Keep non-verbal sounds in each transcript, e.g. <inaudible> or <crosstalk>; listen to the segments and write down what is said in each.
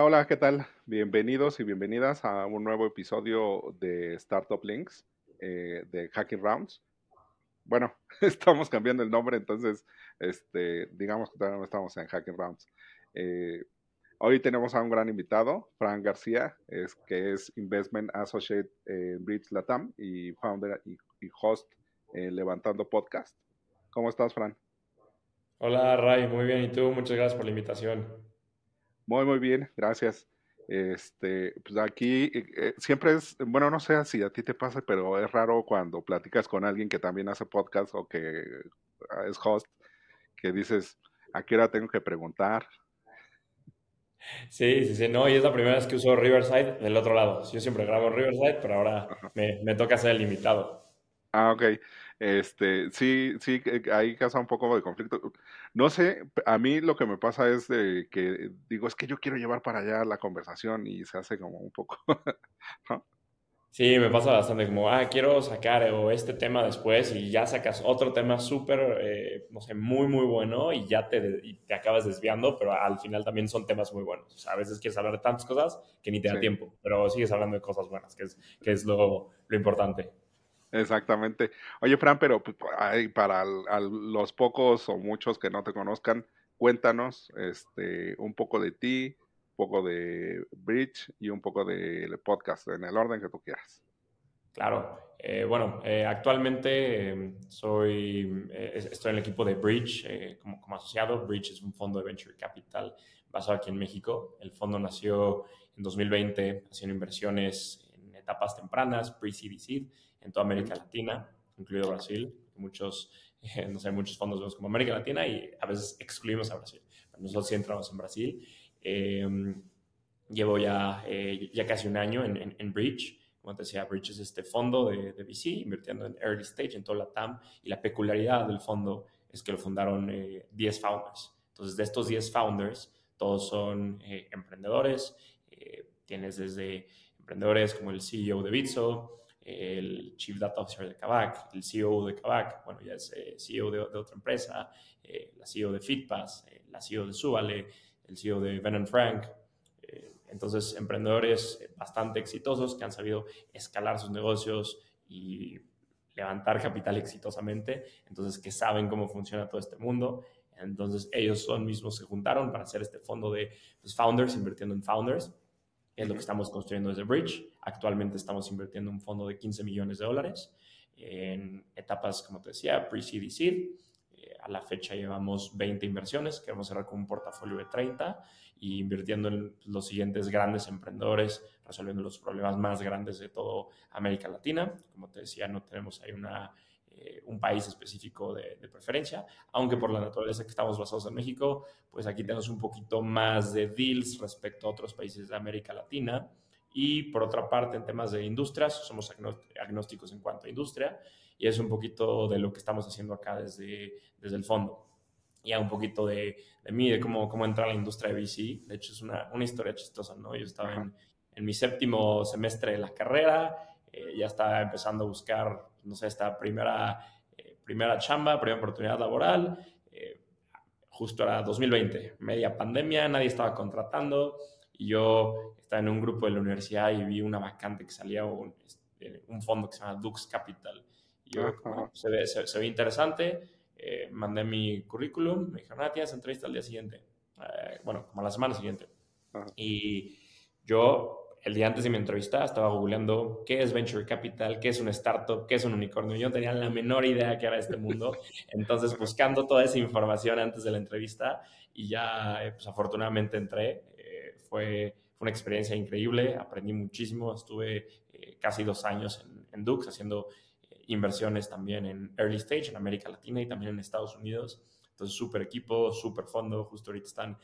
Hola, ¿qué tal? Bienvenidos y bienvenidas a un nuevo episodio de Startup Links eh, de Hacking Rounds. Bueno, <laughs> estamos cambiando el nombre, entonces, este, digamos que todavía no estamos en Hacking Rounds. Eh, hoy tenemos a un gran invitado, Fran García, es, que es Investment Associate en Bridge Latam y founder y, y host en Levantando Podcast. ¿Cómo estás, Fran? Hola, Ray, muy bien. ¿Y tú? Muchas gracias por la invitación. Muy, muy bien, gracias. Este, pues aquí eh, eh, siempre es, bueno, no sé si a ti te pasa, pero es raro cuando platicas con alguien que también hace podcast o que ah, es host, que dices, ¿a qué hora tengo que preguntar? Sí, sí, sí, no, y es la primera vez que uso Riverside del otro lado. Yo siempre grabo Riverside, pero ahora me, me toca ser el invitado. Ah, ok. Este, sí, sí, ahí causa un poco de conflicto. No sé, a mí lo que me pasa es de que digo, es que yo quiero llevar para allá la conversación y se hace como un poco, <laughs> Sí, me pasa bastante como, ah, quiero sacar o este tema después y ya sacas otro tema súper, eh, no sé, muy, muy bueno y ya te, y te acabas desviando, pero al final también son temas muy buenos. O sea, a veces quieres hablar de tantas cosas que ni te da tiempo, pero sigues hablando de cosas buenas, que es, que es lo, lo importante. Exactamente. Oye, Fran, pero pues, para los pocos o muchos que no te conozcan, cuéntanos este, un poco de ti, un poco de Bridge y un poco del podcast, en el orden que tú quieras. Claro. Eh, bueno, eh, actualmente em, soy, eh, estoy en el equipo de Bridge como, como asociado. Bridge es un fondo de venture capital basado aquí en México. El fondo nació en 2020 haciendo inversiones en etapas tempranas, pre-seed seed en toda América Latina, incluido Brasil. Muchos, no sé, muchos fondos vemos como América Latina y a veces excluimos a Brasil. nosotros sí entramos en Brasil. Em, llevo ya, eh, ya casi un año en, en, Bridge. Como te decía, Bridge es este fondo de, de, VC, invirtiendo en early stage, en toda la TAM. Y la peculiaridad del fondo es que lo fundaron 10 eh, founders. Entonces, de estos 10 founders, todos son eh, emprendedores. tienes desde emprendedores como el CEO de Bitso, el Chief Data Officer de Kavak, el CEO de Kavak, bueno, ya es eh, CEO de, otra empresa, eh, la CEO de Fitpass, eh, la CEO de Subale, el CEO de Ben Frank. entonces, emprendedores bastante exitosos que han sabido escalar sus negocios y levantar capital exitosamente, entonces que saben cómo funciona todo este mundo. Entonces, ellos son mismos se juntaron para hacer este fondo de pues, founders, invirtiendo en founders es lo que estamos construyendo desde Bridge. Actualmente estamos invirtiendo un fondo de 15 millones de dólares en etapas, como te decía, pre-seed y seed. Eh, a la fecha llevamos 20 inversiones, queremos cerrar con un portafolio de 30 y invirtiendo en los siguientes grandes emprendedores, resolviendo los problemas más grandes de toda América Latina. Como te decía, no tenemos ahí una eh, un país específico de, preferencia, aunque por la naturaleza que estamos basados en México, pues aquí tenemos un poquito más de deals respecto a otros países de América Latina. Y por otra parte, en temas de industrias, somos agnósticos en cuanto a industria, y es un poquito de lo que estamos haciendo acá desde, desde el fondo. Ya un poquito de, de mí, de cómo, cómo entrar a la industria de VC. De hecho, es una, una historia chistosa, ¿no? Yo estaba en, en, mi séptimo semestre de la carrera, eh, ya estaba empezando a buscar no sé, esta primera, eh, primera chamba, primera oportunidad laboral. Eh, justo era 2020, media pandemia, nadie estaba contratando y yo estaba en un grupo de la universidad y vi una vacante que salía un, este, un fondo que se llama Dux Capital. Y yo, se, ve, se, ve, interesante, eh, mandé mi currículum, me dijeron, ah, tienes entrevista al día siguiente. bueno, como a la semana siguiente. Y yo el día antes de mi entrevista estaba googleando qué es Venture Capital, qué es un startup, qué es un unicornio. Yo no tenía la menor idea qué era este mundo. Entonces, buscando toda esa información antes de la entrevista y ya, eh, pues afortunadamente entré. Eh, fue, una experiencia increíble, aprendí muchísimo. Estuve eh, casi dos años en, en Dux haciendo inversiones también en early stage en América Latina y también en Estados Unidos. Entonces, súper equipo, súper fondo. Justo ahorita están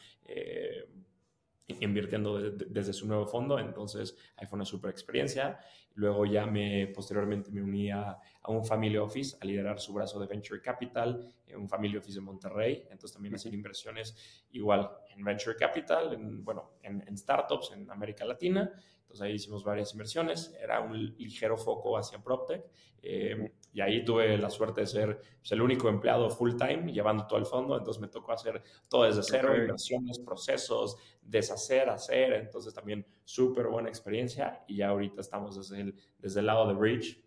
invirtiendo desde su nuevo fondo, entonces ahí fue una super experiencia. Luego ya me, posteriormente me uní a, un family office a liderar su brazo de Venture Capital, un family office de Monterrey, entonces también hacer inversiones igual en Venture Capital, en, bueno, en, startups en América Latina, Entonces ahí hicimos varias inversiones, era un ligero foco hacia PropTech. Eh, y ahí tuve la suerte de ser pues, el único empleado full time llevando todo el fondo, entonces me tocó hacer todo desde cero, inversiones, procesos, deshacer, hacer, entonces también súper buena experiencia. Y ya ahorita estamos desde el, desde el lado de Bridge.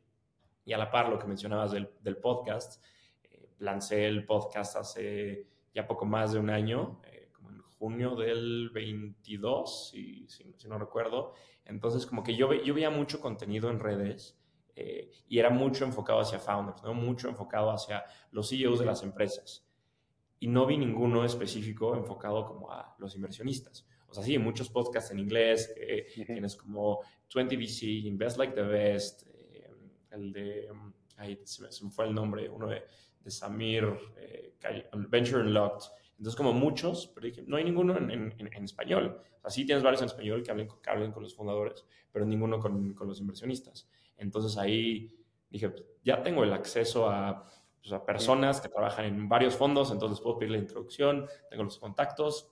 Y a la par lo que mencionabas del, del podcast, eh, lancé el podcast hace ya poco más de un año, eh, como en junio del 22, si, si, si, no recuerdo, entonces como que yo, yo veía mucho contenido en redes eh, y era mucho enfocado hacia founders, ¿no? mucho enfocado hacia los CEOs de las empresas. Y no vi ninguno específico enfocado como a los inversionistas. O sea, sí, muchos podcasts en inglés, tienes como 20 VC, Invest Like the Best, eh, el de, ahí se me, fue el nombre, uno de, de Samir, eh, Venture Unlocked. Entonces, como muchos, pero dije, no hay ninguno en, español. O sea, sí tienes varios en español que hablen, que hablen con los fundadores, pero ninguno con, con los inversionistas. Entonces ahí dije, pues, ya tengo el acceso a, pues, a personas que trabajan en varios fondos, entonces puedo pedir la introducción, tengo los contactos,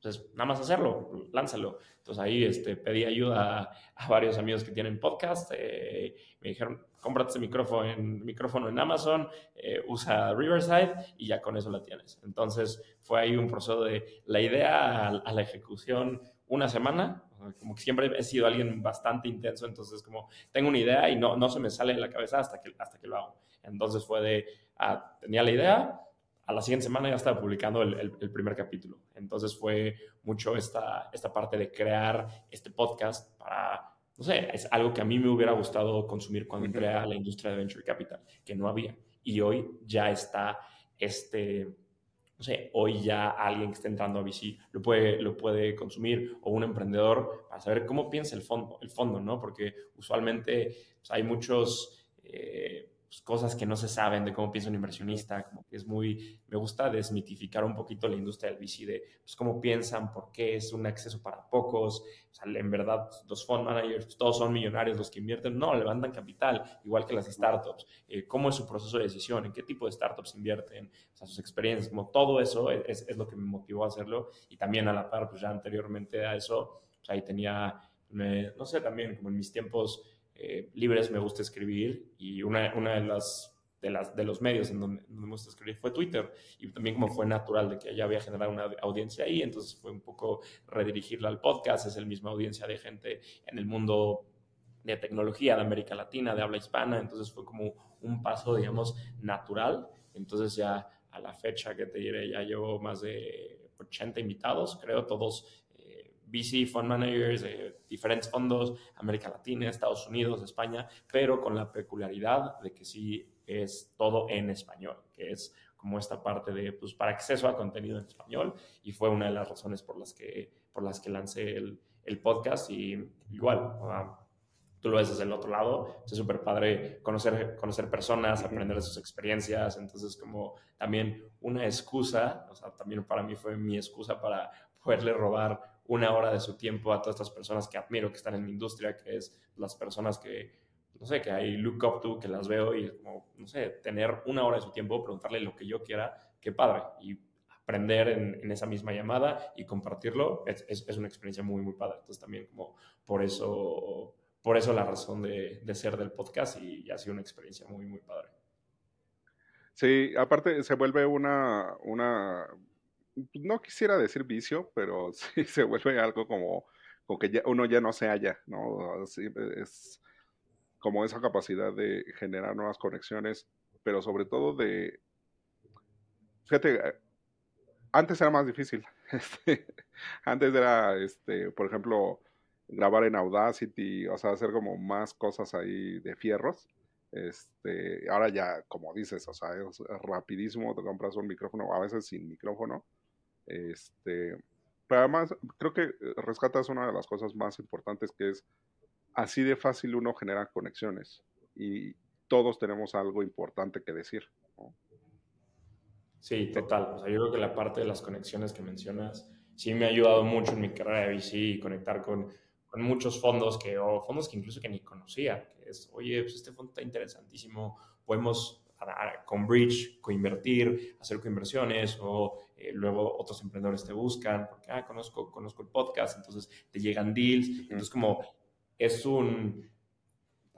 entonces nada más hacerlo, lánzalo. Entonces ahí este, pedí ayuda a, a varios amigos que tienen podcast, eh, me dijeron, cómprate este micrófono en, micrófono en Amazon, eh, usa Riverside y ya con eso la tienes. Entonces fue ahí un proceso de la idea a, a la ejecución una semana, como que siempre he sido alguien bastante intenso, entonces como tengo una idea y no, no se me sale de la cabeza hasta que, hasta que lo hago. Entonces fue de, ah, tenía la idea, a la siguiente semana ya estaba publicando el, el, el, primer capítulo. Entonces fue mucho esta, esta parte de crear este podcast para, no sé, es algo que a mí me hubiera gustado consumir cuando entré a la industria de Venture Capital, que no había. Y hoy ya está este no sé, hoy ya alguien que esté entrando a VC lo puede, lo puede consumir o un emprendedor para saber cómo piensa el fondo, el fondo ¿no? Porque usualmente pues, hay muchos... Eh, pues, cosas que no se saben de cómo piensa un inversionista, como que es muy, me gusta desmitificar un poquito la industria del VC de pues, cómo piensan, por qué es un acceso para pocos, o sea, en verdad los fund managers, pues, todos son millonarios los que invierten, no, levantan capital, igual que las startups, eh, cómo es su proceso de decisión, en qué tipo de startups invierten, o sea, sus experiencias, como todo eso es, es lo que me motivó a hacerlo. Y también a la par, pues ya anteriormente a eso, pues ahí tenía, me, no sé, también como en mis tiempos eh, libres me gusta escribir y una, una de las de, las, de los medios en donde, me gusta escribir fue Twitter y también como fue natural de que ya había generado una audiencia ahí, entonces fue un poco redirigirla al podcast, es el misma audiencia de gente en el mundo de tecnología de América Latina, de habla hispana, entonces fue como un paso, digamos, natural, entonces ya a la fecha que te diré, ya llevo más de 80 invitados, creo, todos VC, fund managers, de diferentes fondos, América Latina, Estados Unidos, España, pero con la peculiaridad de que sí es todo en español, que es como esta parte de, pues, para acceso a contenido en español, y fue una de las razones por las que, por las que lancé el, el podcast, y igual, uh, tú lo ves desde el otro lado, es súper padre conocer, conocer personas, aprender de sus experiencias, entonces como también una excusa, o sea, también para mí fue mi excusa para poderle robar una hora de su tiempo a todas estas personas que admiro, que están en mi industria, que es las personas que, no sé, que hay look up to, que las veo y no sé, tener una hora de su tiempo, preguntarle lo que yo quiera, qué padre. Y aprender en, esa misma llamada y compartirlo es, es, una experiencia muy, muy padre. Entonces también como por eso, por eso la razón de, de ser del podcast y, y ha sido una experiencia muy, muy padre. Sí, aparte se vuelve una, una no quisiera decir vicio, pero <laughs> sí se vuelve algo como, como que ya, uno ya no se halla, ¿no? Así es como esa capacidad de generar nuevas conexiones, pero sobre todo de, fíjate, antes era más difícil. <laughs> Este, antes era, este, por ejemplo, grabar en Audacity, o sea, hacer como más cosas ahí de fierros. Este, ahora ya, como dices, o sea, es rapidísimo, te compras un micrófono, a veces sin micrófono, este, pero además, creo que rescatas una de las cosas más importantes que es así de fácil uno genera conexiones y todos tenemos algo importante que decir. ¿no? Sí, total. O sea, yo creo que la parte de las conexiones que mencionas sí me ha ayudado mucho en mi carrera de VC y conectar con, con muchos fondos que, o fondos que incluso que ni conocía, que es, oye, pues este fondo está interesantísimo, podemos con Bridge coinvertir, hacer coinversiones o eh, luego otros emprendedores te buscan porque, ah, conozco, conozco el podcast, entonces te llegan deals. Entonces, como es un,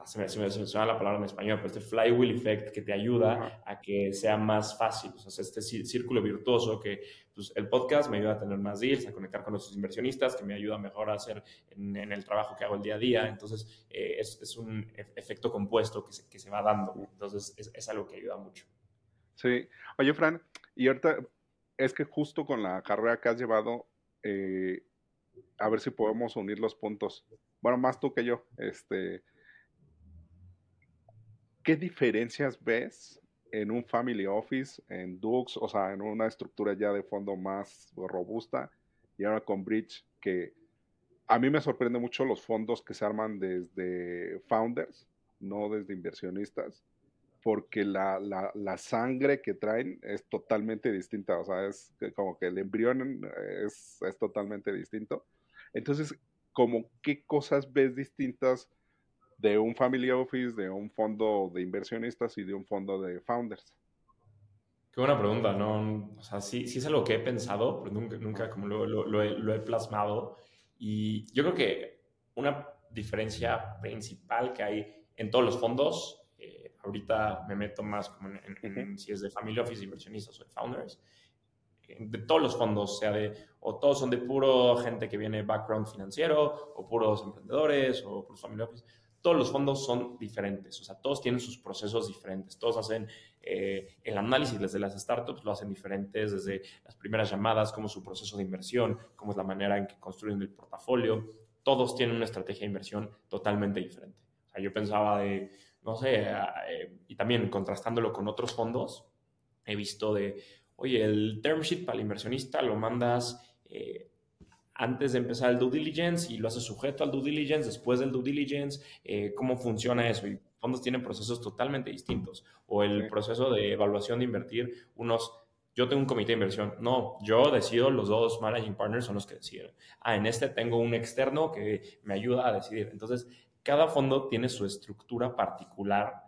se me, se, me, suena la palabra en español, pero este flywheel effect que te ayuda a que sea más fácil, o sea, este círculo virtuoso que pues, el podcast me ayuda a tener más deals, a conectar con nuestros inversionistas, que me ayuda mejor a hacer en, el trabajo que hago el día a día, entonces eh, es, es, un efecto compuesto que se, que se va dando, entonces es, es, algo que ayuda mucho. Sí, oye Fran, y ahorita es que justo con la carrera que has llevado, eh, a ver si podemos unir los puntos. Bueno, más tú que yo, este, ¿qué diferencias ves en un family office, en Dux, o sea, en una estructura ya de fondo más robusta y ahora con Bridge, que a mí me sorprende mucho los fondos que se arman desde founders, no desde inversionistas, porque la, la, sangre que traen es totalmente distinta, o sea, es como que el embrión es, es totalmente distinto. Entonces, como qué cosas ves distintas de un family office, de un fondo de inversionistas y de un fondo de founders? Qué buena pregunta, ¿no? O sea, sí, sí es algo que he pensado, pero nunca, nunca como lo, lo, he, plasmado. Y yo creo que una diferencia principal que hay en todos los fondos, eh, ahorita me meto más como en, si es de family office, inversionistas o de founders, de todos los fondos, sea de, o todos son de puro gente que viene background financiero, o puros emprendedores, o puros family office todos los fondos son diferentes, o sea, todos tienen sus procesos diferentes, todos hacen eh, el análisis desde las startups, lo hacen diferentes, desde las primeras llamadas, como su proceso de inversión, cómo es la manera en que construyen el portafolio, todos tienen una estrategia de inversión totalmente diferente. O sea, yo pensaba de, no sé, eh, y también contrastándolo con otros fondos, he visto de, oye, el term sheet para el inversionista lo mandas... Eh, antes de empezar el due diligence y lo haces sujeto al due diligence, después del due diligence, eh, cómo funciona eso. Y fondos tienen procesos totalmente distintos. O el proceso de evaluación de invertir, unos, yo tengo un comité de inversión. No, yo decido, los dos managing partners son los que deciden. Ah, en este tengo un externo que me ayuda a decidir. Entonces, cada fondo tiene su estructura particular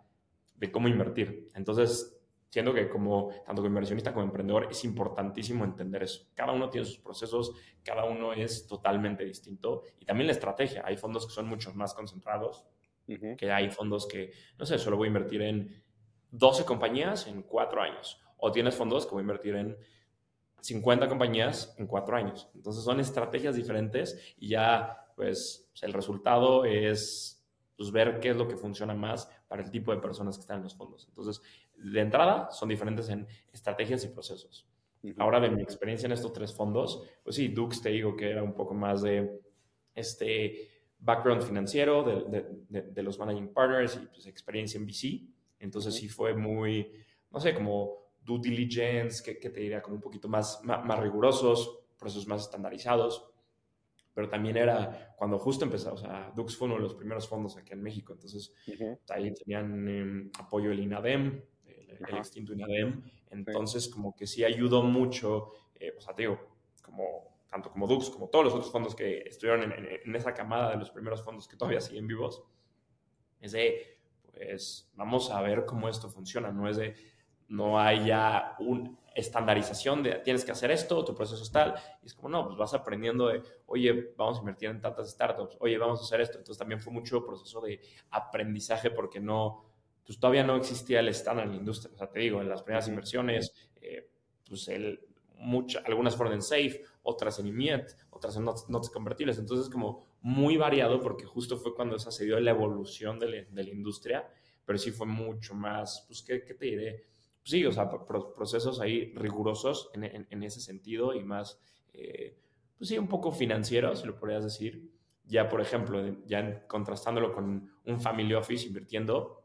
de cómo invertir. Entonces, siendo que como tanto como inversionista como emprendedor es importantísimo entender eso. Cada uno tiene sus procesos, cada uno es totalmente distinto y también la estrategia. Hay fondos que son mucho más concentrados, que hay fondos que, no sé, solo voy a invertir en 12 compañías en 4 años. O tienes fondos que voy a invertir en 50 compañías en 4 años. Entonces son estrategias diferentes y ya pues el resultado es pues, ver qué es lo que funciona más para el tipo de personas que están en los fondos. Entonces, de entrada son diferentes en estrategias y procesos. Ahora, de mi experiencia en estos tres fondos, pues sí, Dux te digo que era un poco más de este background financiero de, los managing partners y pues, experiencia en VC. Entonces sí fue muy, no sé, como due diligence, que, te diría como un poquito más, más, rigurosos, procesos más estandarizados. Pero también era cuando justo empezó, o sea, Dux fue uno de los primeros fondos aquí en México, entonces ahí tenían em, apoyo del INADEM, el extinto INADEM. Entonces, como que sí ayudó mucho, eh, o sea, te digo, como, tanto como Dux, como todos los otros fondos que estuvieron en, esa camada de los primeros fondos que todavía siguen vivos, es de, pues, vamos a ver cómo esto funciona, no es de, no hay ya una estandarización de tienes que hacer esto, tu proceso es tal, y es como, no, pues vas aprendiendo de, oye, vamos a invertir en tantas startups, oye, vamos a hacer esto. Entonces también fue mucho proceso de aprendizaje porque no, pues todavía no existía el estándar en la industria. O sea, te digo, en las primeras inversiones, eh, pues el, algunas fueron en Safe, otras en IMIET, otras en notas, convertibles. Entonces, como muy variado porque justo fue cuando esa se dio la evolución de, la industria, pero sí fue mucho más, pues, ¿qué, te diré? Sí, o sea, procesos ahí rigurosos en, ese sentido y más, eh, pues sí, un poco financieros, si lo podrías decir. Ya, por ejemplo, ya contrastándolo con un family office invirtiendo,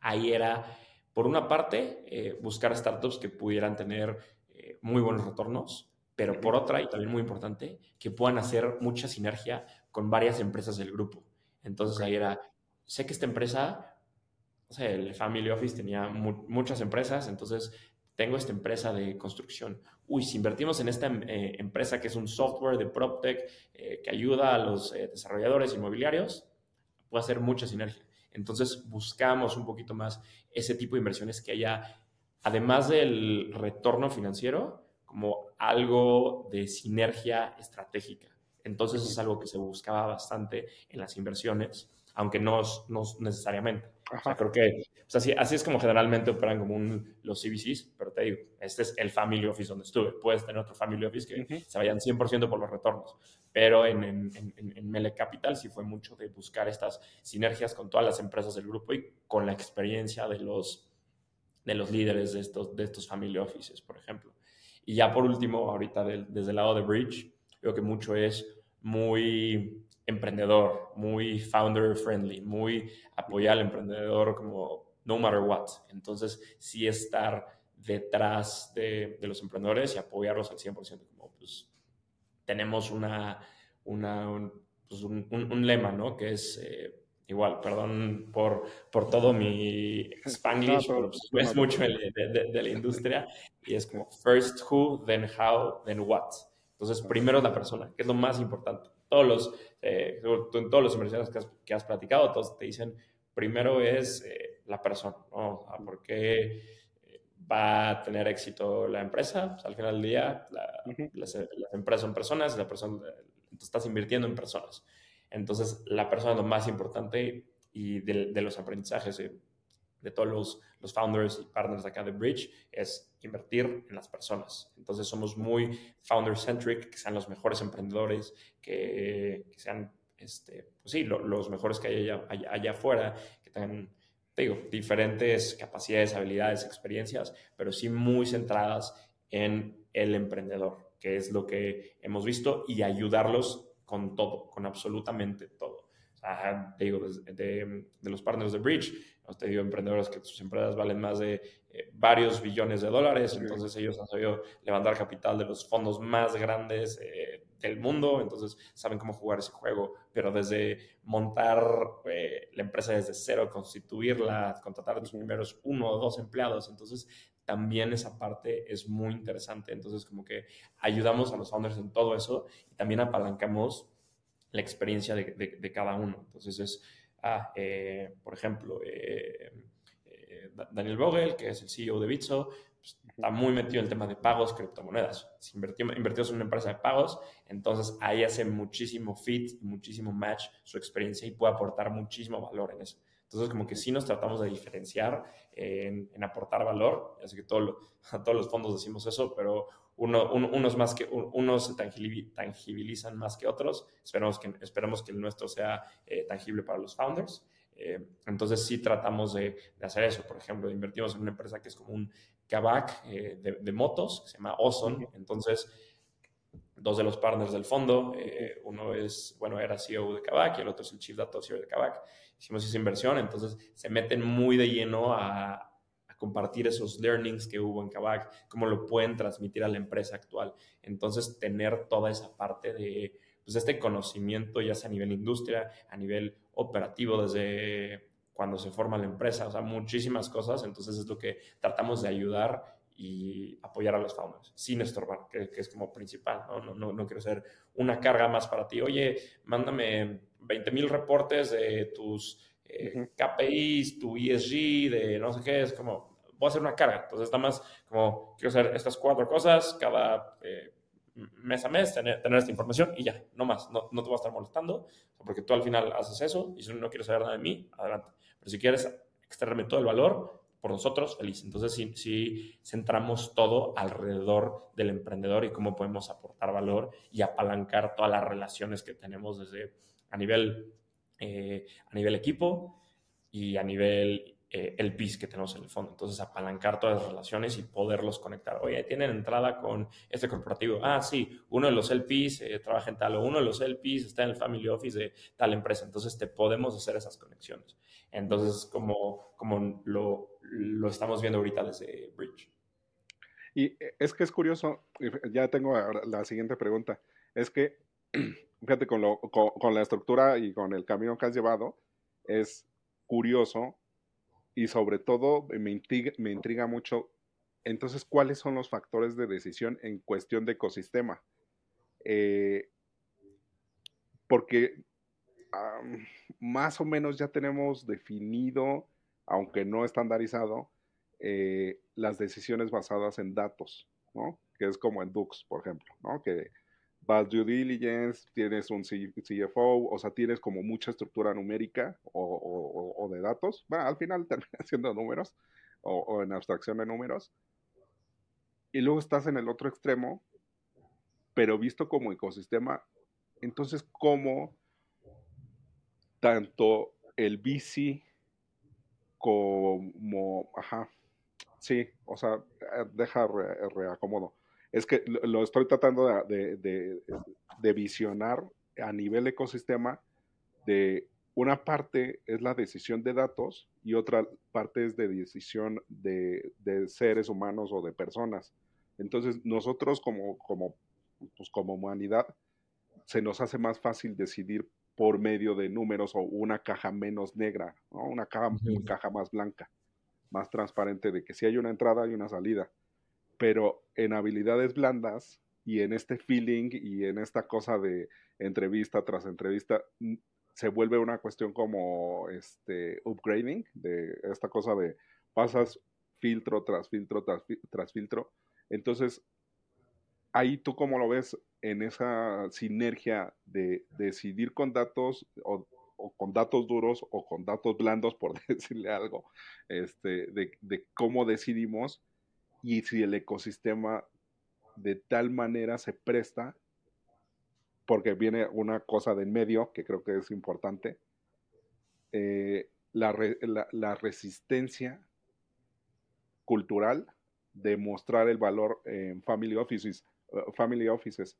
ahí era, por una parte, eh, buscar startups que pudieran tener eh, muy buenos retornos, pero por otra, y también muy importante, que puedan hacer mucha sinergia con varias empresas del grupo. Entonces ahí era, sé que esta empresa, el Family Office tenía muchas empresas, entonces tengo esta empresa de construcción. Uy, si invertimos en esta eh, empresa que es un software de PropTech que ayuda a los desarrolladores inmobiliarios, puede hacer mucha sinergia. Entonces buscamos un poquito más ese tipo de inversiones que haya, además del retorno financiero, como algo de sinergia estratégica. Entonces es algo que se buscaba bastante en las inversiones, aunque no, no necesariamente. O sea, creo que así, así, es como generalmente operan como un, los CVCs, pero te digo, este es el family office donde estuve. Puedes tener otro family office que se vayan 100% por los retornos, pero en, en, en, Mele Capital sí fue mucho de buscar estas sinergias con todas las empresas del grupo y con la experiencia de los, de los líderes de estos, de estos family offices, por ejemplo. Y ya por último, ahorita desde el lado de Bridge, creo que mucho es muy emprendedor, muy founder friendly, muy apoyar al emprendedor como no matter what. Entonces, sí estar detrás de, los emprendedores y apoyarlos al 100%. Como pues tenemos una, una un, pues, lema, ¿no? Que es eh, igual, perdón por, por todo mi spanglish, pero pues, es mucho de, de, la industria y es como first who, then how, then what. Entonces, primero la persona, que es lo más importante. Todos los, eh, en todos los inversiones que has, que has, platicado, todos te dicen, primero es eh, la persona, ¿no? ¿Por qué eh, va a tener éxito la empresa? Pues, al final del día, las, empresas son personas, la persona, estás invirtiendo en personas. Entonces, la persona es lo más importante y de, de los aprendizajes de todos los, los, founders y partners acá de Bridge es invertir en las personas. Entonces somos muy founder-centric, que sean los mejores emprendedores, que, sean, este, pues sí, los mejores que hay allá, allá, afuera, que tengan, digo, diferentes capacidades, habilidades, experiencias, pero sí muy centradas en el emprendedor, que es lo que hemos visto, y ayudarlos con todo, con absolutamente todo. O sea, digo, de, de los partners de Bridge, Hemos tenido emprendedores que sus empresas valen más de eh, varios billones de dólares, entonces ellos han sabido levantar capital de los fondos más grandes eh, del mundo, entonces saben cómo jugar ese juego, pero desde montar eh, la empresa desde cero, constituirla, contratar a tus primeros uno o dos empleados, entonces también esa parte es muy interesante, entonces como que ayudamos a los founders en todo eso y también apalancamos la experiencia de, de cada uno, entonces es a, eh, por ejemplo, eh, eh, Daniel Vogel, que es el CEO de Bitso, pues, está muy metido en el tema de pagos, criptomonedas. Si invertimos, en una empresa de pagos, entonces ahí hace muchísimo fit, muchísimo match su experiencia y puede aportar muchísimo valor en eso. Entonces, como que sí nos tratamos de diferenciar en, aportar valor. Así que todo <laughs> a todos los fondos decimos eso, pero uno, unos, más que, unos se tangibilizan más que otros. Esperamos que, esperemos que el nuestro sea eh, tangible para los founders. Eh, entonces sí tratamos de, hacer eso. Por ejemplo, invertimos en una empresa que es como un Kavak eh, de, motos, que se llama Ozone. Entonces, dos de los partners del fondo, uno es, bueno, era CEO de Kavak y el otro es el Chief Data Officer de Kavak. Hicimos esa inversión, entonces se meten muy de lleno a, compartir esos learnings que hubo en Kavak, cómo lo pueden transmitir a la empresa actual. Entonces, tener toda esa parte de pues, este conocimiento, ya sea a nivel industria, a nivel operativo, desde cuando se forma la empresa, o sea, muchísimas cosas. Entonces, es lo que tratamos de ayudar y apoyar a los founders sin estorbar, que, es como principal. ¿no? No, no, no quiero ser una carga más para ti. Oye, mándame 20 mil reportes de tus eh, KPIs, tu ESG, de no sé qué, es como, voy a hacer una carga. Entonces está más como, quiero hacer estas cuatro cosas cada eh, mes a mes, tener, esta información y ya, no más, no, no te voy a estar molestando, porque tú al final haces eso y si no quieres saber nada de mí, adelante. Pero si quieres extraerme todo el valor, por nosotros, feliz. Entonces, si sí, centramos todo alrededor del emprendedor y cómo podemos aportar valor y apalancar todas las relaciones que tenemos desde a nivel, eh, a nivel equipo y a nivel eh, el PIS que tenemos en el fondo. Entonces, apalancar todas las relaciones y poderlos conectar. Oye, tienen entrada con este corporativo. Ah, sí, uno de los LPs eh, trabaja en tal o uno de los LPs está en el family office de tal empresa. Entonces, te podemos hacer esas conexiones. Entonces, como, como lo, lo estamos viendo ahorita desde Bridge. Y eh, es que es curioso, ya tengo la siguiente pregunta, es que, <clears throat> fíjate, con, lo, con, con la estructura y con el camino que has llevado, es curioso y sobre todo me intriga, me intriga mucho, entonces, ¿cuáles son los factores de decisión en cuestión de ecosistema? Eh, porque más o menos ya tenemos definido, aunque no estandarizado, eh, las decisiones basadas en datos, ¿no? Que es como en Dux, por ejemplo, ¿no? Que vas due diligence, tienes un CFO, o sea, tienes como mucha estructura numérica o, de datos. Bueno, al final <laughs> termina siendo números o, en abstracción de números. Y luego estás en el otro extremo, pero visto como ecosistema, entonces, ¿cómo tanto el VC como, ajá, sí, o sea, eh, deja reacomodo es que lo estoy tratando de, visionar a nivel ecosistema de una parte es la decisión de datos y otra parte es de decisión de, seres humanos o de personas. Entonces, nosotros como, como, pues como humanidad, se nos hace más fácil decidir por medio de números o una caja menos negra, una caja, una caja más blanca, más transparente de que si hay una entrada y una salida pero en habilidades blandas y en este feeling y en esta cosa de entrevista tras entrevista, se vuelve una cuestión como este upgrading, de esta cosa de pasas filtro tras filtro tras, filtro. Entonces, ahí tú cómo lo ves en esa sinergia de decidir con datos o, con datos duros o con datos blandos, por <laughs> decirle algo, este, de, de cómo decidimos y si el ecosistema de tal manera se presta, porque viene una cosa de en medio que creo que es importante, eh, la, la, resistencia cultural de mostrar el valor en family offices, uh, family offices,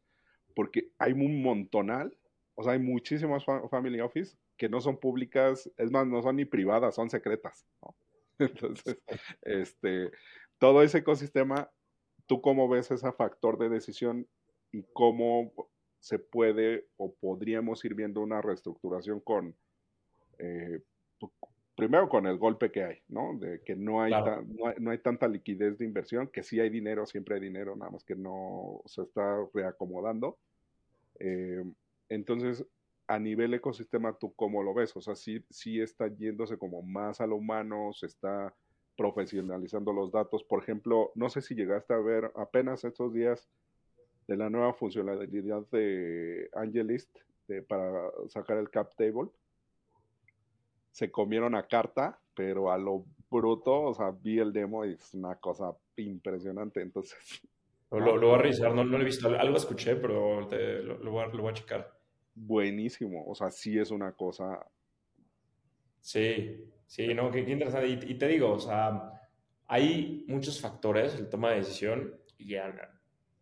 porque hay un montonal, o sea, hay muchísimas family offices que no son públicas, es más, no son ni privadas, son secretas. <laughs> Entonces, este, todo ese ecosistema, ¿tú cómo ves ese factor de decisión y cómo se puede o podríamos ir viendo una reestructuración con, eh, primero con el golpe que hay, ¿no? De que no hay, no hay, tanta liquidez de inversión, que sí hay dinero, siempre hay dinero, nada más que no se está reacomodando. Eh, entonces, a nivel ecosistema, ¿tú cómo lo ves? O sea, sí, sí está yéndose como más a lo humano, se está profesionalizando los datos. Por ejemplo, no sé si llegaste a ver apenas estos días de la nueva funcionalidad de Angelist para sacar el cap table. Se comieron a carta, pero a lo bruto, o sea, vi el demo y es una cosa impresionante. Entonces. Lo, voy a revisar, no, lo he visto. Algo escuché, pero lo, voy a, lo voy a checar. Buenísimo, o sea, sí es una cosa Sí, sí, no, qué, interesante. Y, te digo, o sea, hay muchos factores, el toma de decisión, y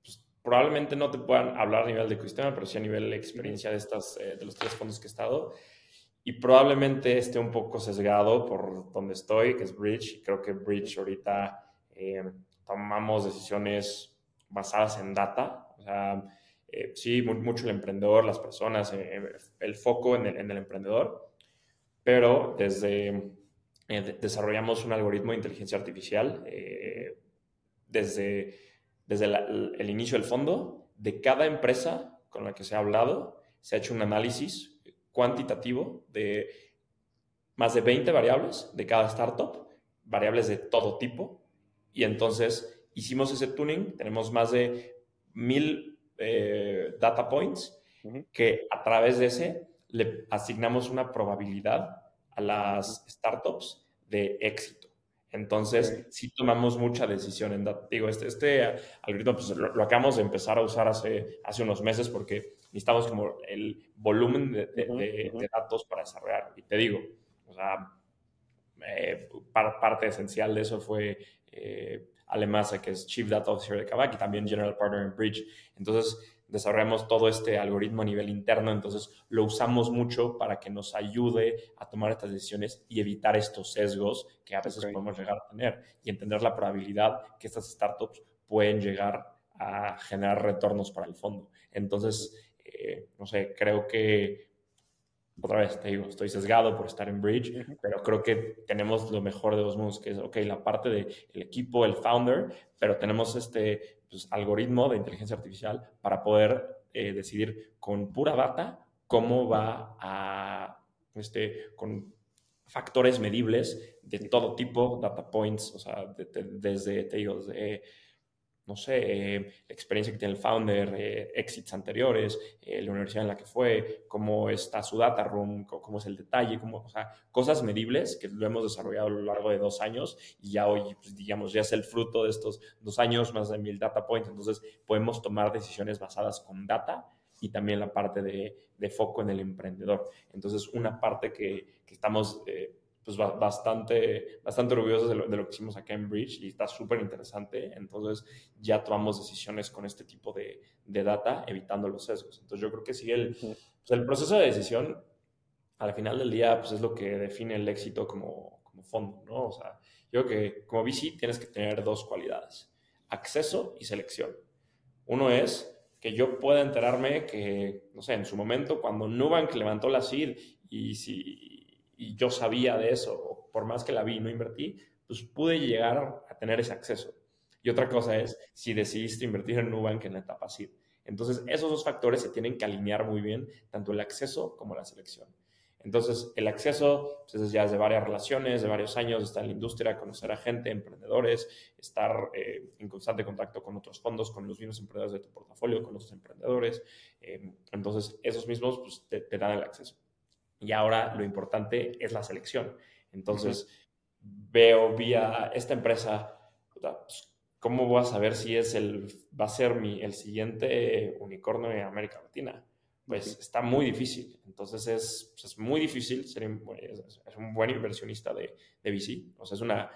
pues, probablemente no te puedan hablar a nivel de ecosistema, pero sí a nivel de experiencia de, estas, eh, de los tres fondos que he estado. Y probablemente esté un poco sesgado por donde estoy, que es Bridge. Creo que Bridge ahorita eh, tomamos decisiones basadas en data. O sea, eh, sí, mucho el emprendedor, las personas, el foco en el, en el emprendedor pero desde eh, desarrollamos un algoritmo de inteligencia artificial eh, desde, desde el inicio del fondo. De cada empresa con la que se ha hablado, se ha hecho un análisis cuantitativo de más de 20 variables de cada startup, variables de todo tipo, y entonces hicimos ese tuning, tenemos más de mil eh, data points que a través de ese le asignamos una probabilidad a las startups de éxito. Entonces, sí tomamos mucha decisión en Digo, este, este algoritmo pues, lo, acabamos de empezar a usar hace, hace unos meses porque necesitamos como el volumen de, datos para desarrollar. Y te digo, o sea, eh, parte esencial de eso fue eh, Alemasa, que es Chief Data Officer de Kavak y también General Partner en Bridge. Entonces, desarrollamos todo este algoritmo a nivel interno, entonces lo usamos mucho para que nos ayude a tomar estas decisiones y evitar estos sesgos que a veces podemos llegar a tener y entender la probabilidad que estas startups pueden llegar a generar retornos para el fondo. Entonces, eh, no sé, creo que otra vez te digo, estoy sesgado por estar en Bridge, pero creo que tenemos lo mejor de dos mundos, que es, ok, la parte del equipo, el founder, pero tenemos este pues, algoritmo de inteligencia artificial para poder eh, decidir con pura data cómo va a, este, con factores medibles de todo tipo, data points, o sea, desde, te digo, no sé, eh, la experiencia que tiene el founder, eh, exits anteriores, eh, la universidad en la que fue, cómo está su data room, cómo, es el detalle, cómo, o sea, cosas medibles que lo hemos desarrollado a lo largo de dos años y ya hoy, pues, digamos, ya es el fruto de estos dos años más de mil data points. Entonces, podemos tomar decisiones basadas con data y también la parte de, de foco en el emprendedor. Entonces, una parte que, que estamos pues bastante, bastante orgullosos de lo, de lo, que hicimos acá en Bridge y está súper interesante. Entonces ya tomamos decisiones con este tipo de, de, data, evitando los sesgos. Entonces yo creo que sí, el, pues el proceso de decisión, al final del día, pues es lo que define el éxito como, como fondo, ¿no? O sea, yo creo que como VC tienes que tener dos cualidades, acceso y selección. Uno es que yo pueda enterarme que, no sé, en su momento, cuando Nubank levantó la SID y si y yo sabía de eso, por más que la vi y no invertí, pues pude llegar a tener ese acceso. Y otra cosa es si decidiste invertir en Nubank en la etapa SID. Entonces, esos dos factores se tienen que alinear muy bien, tanto el acceso como la selección. Entonces, el acceso pues, ya es de varias relaciones, de varios años, estar en la industria, conocer a gente, emprendedores, estar eh, en constante contacto con otros fondos, con los mismos emprendedores de tu portafolio, con los emprendedores. Eh, entonces, esos mismos pues, te dan el acceso. Y ahora lo importante es la selección. Entonces, veo vía esta empresa, pues, ¿cómo voy a saber si es el, va a ser mi, el siguiente unicornio de América Latina? Pues está muy difícil. Entonces, es, pues, es muy difícil ser es, un buen inversionista de, de VC. O sea, es una,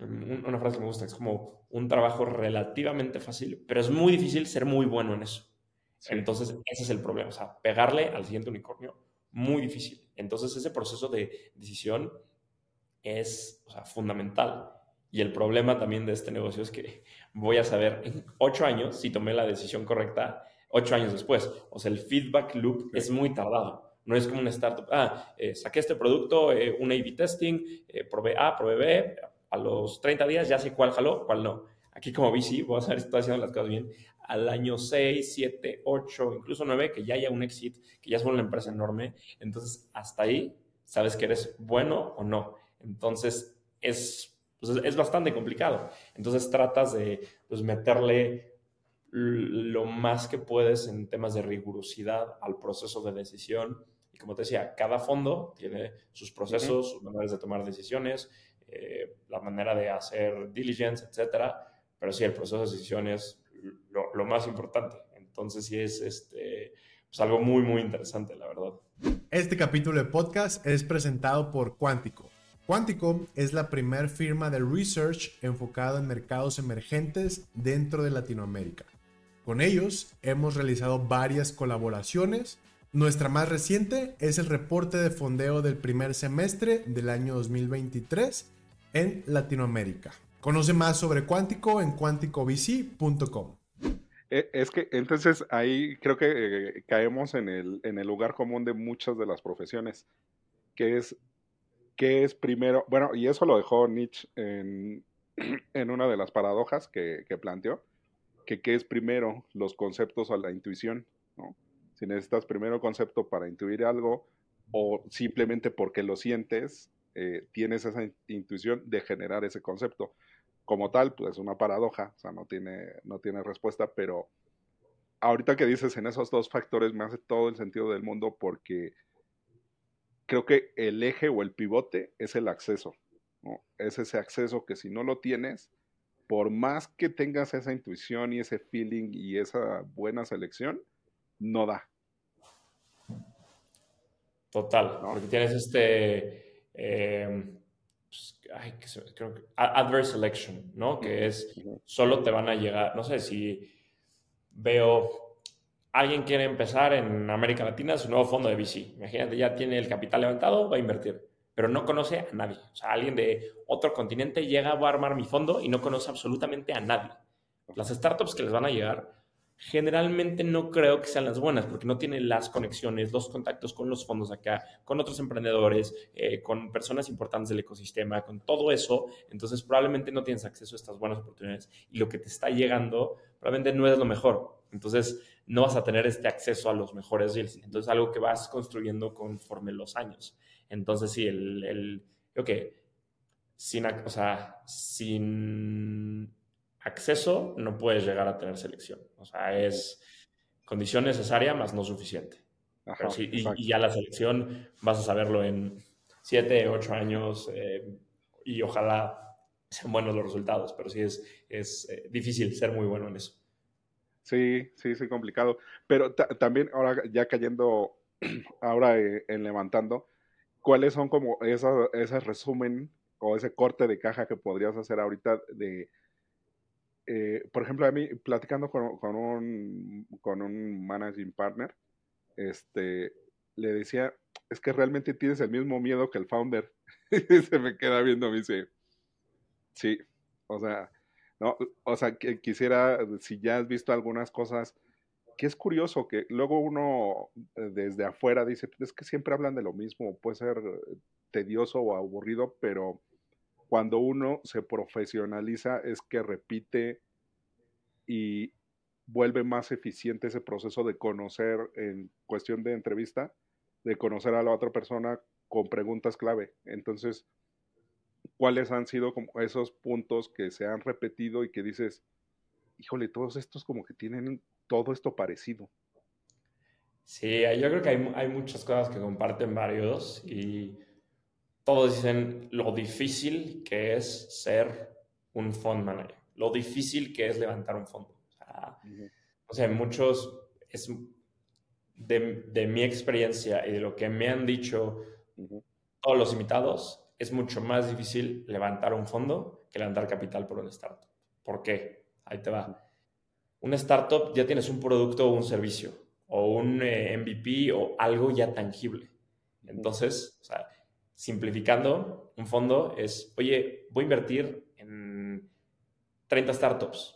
una frase que me gusta, es como un trabajo relativamente fácil, pero es muy difícil ser muy bueno en eso. Entonces, ese es el problema, o sea, pegarle al siguiente unicornio muy difícil. Entonces ese proceso de decisión es fundamental. Y el problema también de este negocio es que <laughs> voy a saber en ocho años si tomé la decisión correcta ocho años después. O sea, el feedback loop es muy tardado. No es como una startup. Ah, eh, saqué este producto, eh, un A-B testing, eh, probé A, probé B. A los 30 días ya sé cuál jaló, cuál no. Aquí como VC, voy a saber si estoy haciendo las cosas bien al año 6, 7, 8, incluso 9, que ya haya un exit, que ya es una empresa enorme. Entonces, hasta ahí sabes que eres bueno o no. Entonces, es, pues, es bastante complicado. Entonces, tratas de pues, meterle lo más que puedes en temas de rigurosidad al proceso de decisión. Y como te decía, cada fondo tiene sus procesos, sus maneras de tomar decisiones, eh, la manera de hacer diligence, etcétera. Pero sí, el proceso de decisiones lo, más importante. Entonces sí es este, pues algo muy, muy interesante, la verdad. Este capítulo de podcast es presentado por Quantico. Quantico es la primera firma de research enfocada en mercados emergentes dentro de Latinoamérica. Con ellos hemos realizado varias colaboraciones. Nuestra más reciente es el reporte de fondeo del primer semestre del año 2023 en Latinoamérica. Conoce más sobre Cuántico en cuanticovc.com. E, es que entonces ahí creo que eh, caemos en el, en el lugar común de muchas de las profesiones, que es, que es primero, bueno, y eso lo dejó Nietzsche en, <clears throat> en una de las paradojas que, que planteó, que qué es primero los conceptos o la intuición, ¿no? Si necesitas primero concepto para intuir algo o simplemente porque lo sientes, eh, tienes esa intuición de generar ese concepto como tal, pues es una paradoja, o sea, no tiene, no tiene respuesta, pero ahorita que dices en esos dos factores me hace todo el sentido del mundo porque creo que el eje o el pivote es el acceso, ¿no? Es ese acceso que si no lo tienes, por más que tengas esa intuición y ese feeling y esa buena selección, no da. Total, porque tienes este... Eh, pues, ay, creo que, adverse selection, ¿no? Que es, solo te van a llegar, no sé, si veo, alguien quiere empezar en América Latina su nuevo fondo de VC, imagínate, ya tiene el capital levantado, va a invertir, pero no conoce a nadie, o sea, alguien de otro continente llega, a armar mi fondo y no conoce absolutamente a nadie. Las startups que les van a llegar generalmente no creo que sean las buenas porque no tienen las conexiones, los contactos con los fondos acá, con otros emprendedores, eh, con personas importantes del ecosistema, con todo eso. Entonces probablemente no tienes acceso a estas buenas oportunidades y lo que te está llegando probablemente no es lo mejor. Entonces no vas a tener este acceso a los mejores deals. Entonces algo que vas construyendo conforme los años. Entonces sí, el, el creo que sin, o sea, sin acceso, no puedes llegar a tener selección. O sea, es condición necesaria más no suficiente. y, ya la selección vas a saberlo en 7, 8 años eh, y ojalá sean buenos los resultados, pero sí es, es eh, difícil ser muy bueno en eso. Sí, sí, sí, complicado. Pero también ahora ya cayendo, <clears throat> ahora eh, en levantando, ¿cuáles son como ese resumen o ese corte de caja que podrías hacer ahorita de, eh, por ejemplo, a mí platicando con, un, con un managing partner, este, le decía, es que realmente tienes el mismo miedo que el founder. <laughs> y se me queda viendo, me dice, sí, o sea, no, o sea, que quisiera, si ya has visto algunas cosas, que es curioso que luego uno eh, desde afuera dice, es que siempre hablan de lo mismo, puede ser tedioso o aburrido, pero cuando uno se profesionaliza es que repite y vuelve más eficiente ese proceso de conocer en cuestión de entrevista, de conocer a la otra persona con preguntas clave. Entonces, ¿cuáles han sido como esos puntos que se han repetido y que dices, híjole, todos estos como que tienen todo esto parecido? Sí, yo creo que hay, hay muchas cosas que comparten varios y todos dicen lo difícil que es ser un fund manager, lo difícil que es levantar un fondo. O sea, muchos, es de, mi experiencia y de lo que me han dicho todos los invitados, es mucho más difícil levantar un fondo que levantar capital por un startup. ¿Por qué? Ahí te va. Un startup ya tienes un producto o un servicio, o un eh, MVP o algo ya tangible. Entonces, o sea, simplificando, un fondo es, oye, voy a invertir en 30 startups.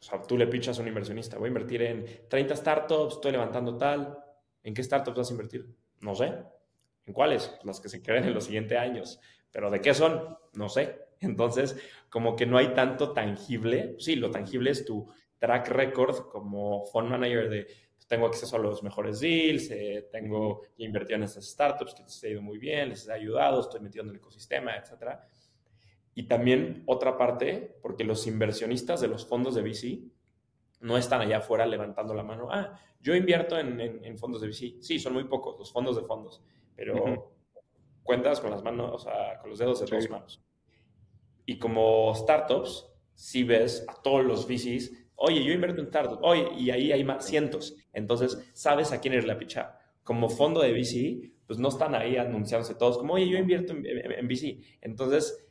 O sea, tú le pichas a un inversionista, voy a invertir en 30 startups, estoy levantando tal. ¿En qué startups vas a invertir? No sé. ¿En cuáles? Las que se creen en los siguientes años. Pero ¿de qué son? No sé. Entonces, como que no hay tanto tangible. Sí, lo tangible es tu track record como fund manager de tengo acceso a los mejores deals, eh, tengo invertido en estas startups que les ha ido muy bien, les he ayudado, estoy metido en el ecosistema, etc. Y también otra parte, porque los inversionistas de los fondos de VC no están allá afuera levantando la mano. Ah, yo invierto en, fondos de VC. Sí, son muy pocos los fondos de fondos, pero cuentas con las manos, o sea, con los dedos de dos manos. Y como startups, si ves a todos los VCs Oye, yo invierto en startups. Oye, y ahí hay más, cientos. Entonces, sabes a quién irle a pichar. Como fondo de VC, pues no están ahí anunciándose todos como, oye, yo invierto en, VC. Entonces,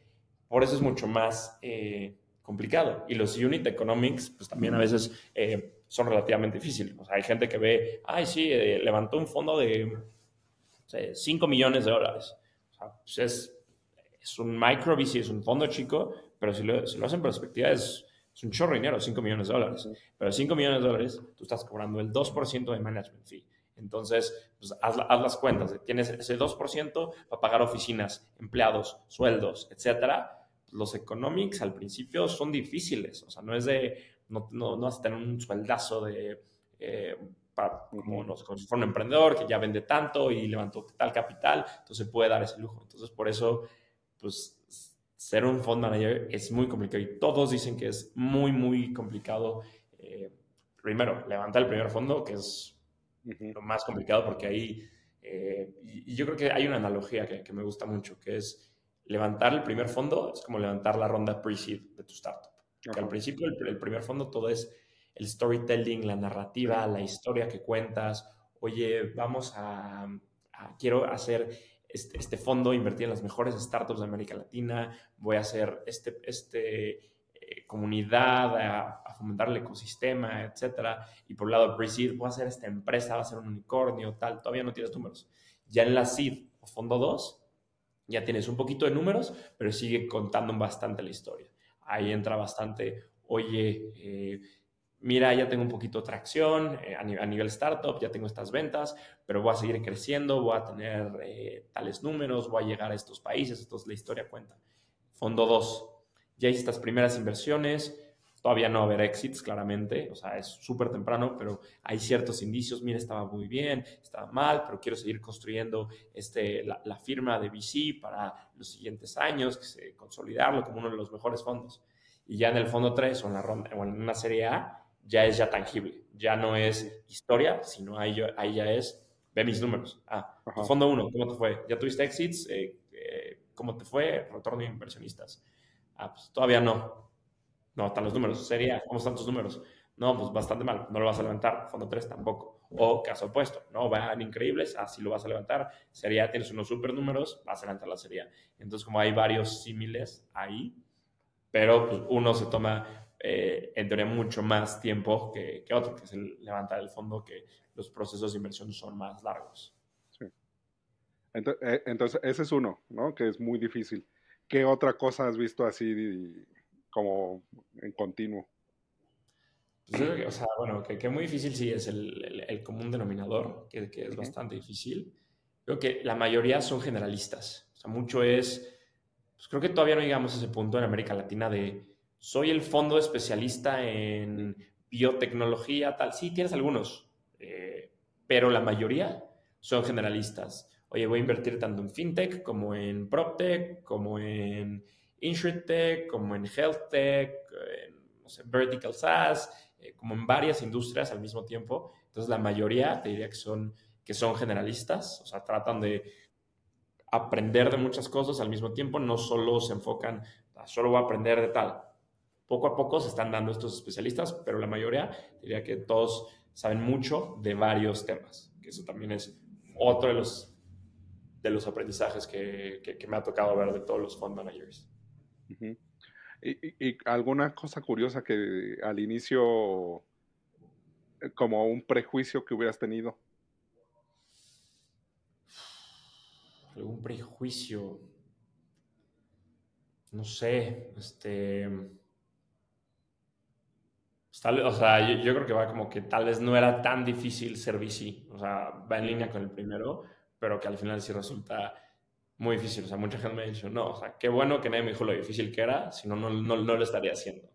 por eso es mucho más eh, complicado. Y los unit economics, pues también a veces eh, son relativamente difíciles. O sea, hay gente que ve, ay, sí, eh, levantó un fondo de 5 millones de dólares. O sea, pues es, es un micro VC, es un fondo chico, pero si lo, si lo hacen en perspectiva es es un chorro de dinero, 5 millones de dólares. Pero 5 millones de dólares, tú estás cobrando el 2% de management fee. Entonces, pues, haz, las cuentas. Tienes ese 2% para pagar oficinas, empleados, sueldos, etcétera. Los economics al principio son difíciles. O sea, no es de, no, no, no vas a tener un sueldazo de, eh, para, como, no, como si fuera un emprendedor que ya vende tanto y levantó tal capital, entonces puede dar ese lujo. Entonces, por eso, pues ser un fund manager es muy complicado y todos dicen que es muy, muy complicado. Eh, primero, levantar el primer fondo, que es lo más complicado porque ahí, eh, y, yo creo que hay una analogía que, me gusta mucho, que es levantar el primer fondo es como levantar la ronda pre-seed de tu startup. Porque al principio el, primer fondo todo es el storytelling, la narrativa, la historia que cuentas. Oye, vamos a quiero hacer este, este, fondo, invertir en las mejores startups de América Latina, voy a hacer este, este eh, comunidad, a, fomentar el ecosistema, etcétera. Y por un lado, pre-seed, voy a hacer esta empresa, va a ser un unicornio, tal, todavía no tienes números. Ya en la seed o fondo 2, ya tienes un poquito de números, pero sigue contando bastante la historia. Ahí entra bastante, oye, eh, mira, ya tengo un poquito de tracción eh, a, nivel, startup, ya tengo estas ventas, pero voy a seguir creciendo, voy a tener eh, tales números, voy a llegar a estos países, entonces la historia cuenta. Fondo 2, ya hice estas primeras inversiones, todavía no va a haber exits, claramente, o sea, es súper temprano, pero hay ciertos indicios, mira, estaba muy bien, estaba mal, pero quiero seguir construyendo este, la, firma de VC para los siguientes años, consolidarlo como uno de los mejores fondos. y ya en el fondo 3 o en, ronda, o en una serie A ya es ya tangible, ya no es historia, sino ahí, ahí ya es, ve mis números. Ah, fondo 1, ¿cómo te fue? ¿Ya tuviste exits? Eh, eh, ¿Cómo te fue? Retorno de inversionistas. Ah, pues todavía no. No, están los números. Sería, ¿cómo están tus números? No, pues bastante mal, no lo vas a levantar. Fondo 3 tampoco. O caso opuesto, no, van increíbles, así lo vas a levantar. Sería, tienes unos super números, vas a levantar la serie. Entonces, como hay varios símiles ahí, pero pues, uno se toma eh, en teoría mucho más tiempo que, que, otro, que es el levantar el fondo, que los procesos de inversión son más largos. Sí. Eh, entonces, ese es uno, ¿no? Que es muy difícil. ¿Qué otra cosa has visto así como en continuo? Pues que, o sea, bueno, que, que, muy difícil sí es el, el, común denominador, que, que es bastante difícil. Creo que la mayoría son generalistas. O sea, mucho es, pues creo que todavía no llegamos a ese punto en América Latina de, soy el fondo especialista en biotecnología, tal. Sí, tienes algunos, eh, pero la mayoría son generalistas. Oye, voy a invertir tanto en fintech como en proptech, como en insurtech, como en healthtech, en no sé, vertical SaaS, eh, como en varias industrias al mismo tiempo. Entonces, la mayoría te diría que son, que son generalistas, o sea, tratan de aprender de muchas cosas al mismo tiempo, no solo se enfocan, solo voy a aprender de tal. Poco a poco se están dando estos especialistas, pero la mayoría diría que todos saben mucho de varios temas, que eso también es otro de los, de los aprendizajes que, que, me ha tocado ver de todos los fund managers. ¿Y, alguna cosa curiosa que al inicio, eh, como un prejuicio que hubieras tenido? Algún prejuicio. No sé, este. Pues o sea, yo, creo que va como que tal vez no era tan difícil ser VC. O sea, va en línea con el primero, pero que al final sí resulta muy difícil. O sea, mucha gente me ha dicho, no, o sea, qué bueno que nadie me dijo lo difícil que era, si no, no, no lo estaría haciendo.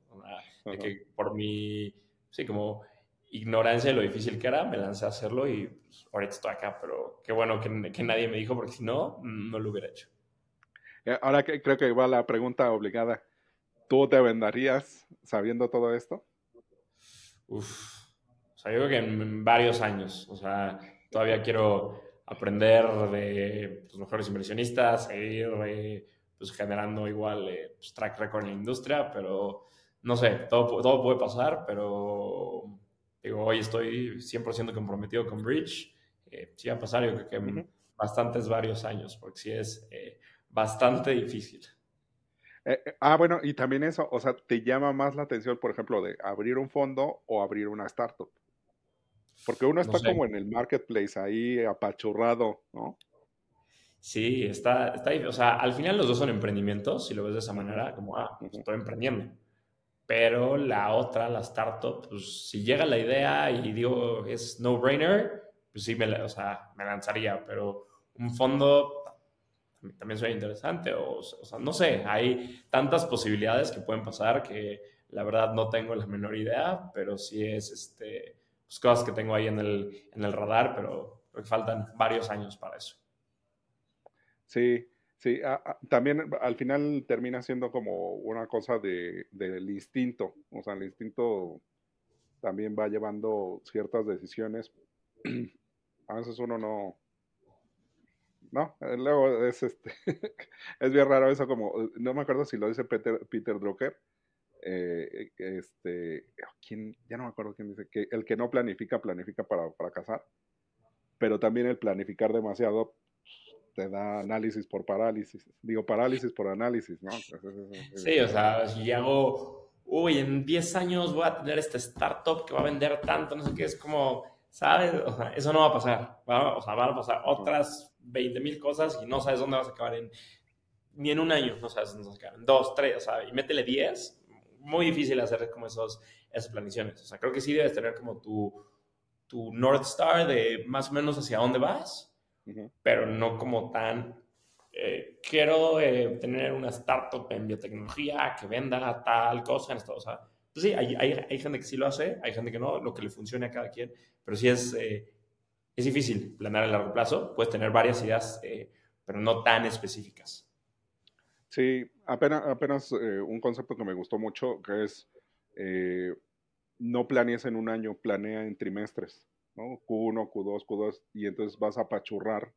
de que por mi, sí, como ignorancia de lo difícil que era, me lancé a hacerlo y pues, ahorita estoy acá, pero qué bueno que, que nadie me dijo, porque si no, no lo hubiera hecho. Eh, ahora que, creo que va la pregunta obligada. ¿Tú te venderías sabiendo todo esto? Uf, o sea, yo creo que en varios años, o sea, todavía quiero aprender de los mejores inversionistas, seguir pues, generando igual eh, pues, track record en la industria, pero no sé, todo, todo puede pasar, pero digo, hoy estoy 100% comprometido con Bridge. Eh, sí va a pasar, yo creo que en bastantes varios años, porque sí es eh, bastante difícil. Ah, bueno, y también eso, o sea, ¿te llama más la atención, por ejemplo, de abrir un fondo o abrir una startup? Porque uno está como en el marketplace ahí apachurrado, ¿no? Sí, está, está, o sea, al final los dos son emprendimientos, si lo ves de esa manera, como, ah, pues estoy emprendiendo. Pero la otra, la startup, pues si llega la idea y digo, es no-brainer, pues sí, me, o sea, me lanzaría, pero un fondo también suena interesante, o, o sea, no sé, hay tantas posibilidades que pueden pasar que la verdad no tengo la menor idea, pero sí es, este, pues, cosas que tengo ahí en el, en el radar, pero creo que faltan varios años para eso. Sí, sí, también al final termina siendo como una cosa de, del instinto, o sea, el instinto también va llevando ciertas decisiones. <clears throat> A veces uno no, no, luego es este, <laughs> es bien raro eso como, no me acuerdo si lo dice Peter, Peter Drucker, eh, este, ¿quién? ya no me acuerdo quién dice, que el que no planifica, planifica para fracasar, pero también el planificar demasiado te da análisis por parálisis, digo parálisis por análisis, ¿no? Sí, o sea, si hago, uy, en 10 años voy a tener este startup que va a vender tanto, no sé qué, es como, ¿sabes? O sea, eso no va a pasar, o sea, van a pasar otras 20 mil cosas y no sabes dónde vas a acabar en, ni en un año, no sabes dónde vas a acabar, en dos, tres, o sea, y métele 10 muy difícil hacer como esos, esas planeaciones. O sea, creo que sí debes tener como tu, tu North Star de más o menos hacia dónde vas, pero no como tan, eh, quiero eh, tener una startup en biotecnología que venda tal cosa en esto. O sea, pues sí, hay, hay, hay, gente que sí lo hace, hay gente que no, lo que le funcione a cada quien, pero sí es, eh, es difícil planear a largo plazo. Puedes tener varias ideas, pero no tan específicas. Sí, apenas, apenas eh, un concepto que me gustó mucho, que es eh, no planees en un año, planea en trimestres, ¿no? Q1, Q2, Q2, y entonces vas a apachurrar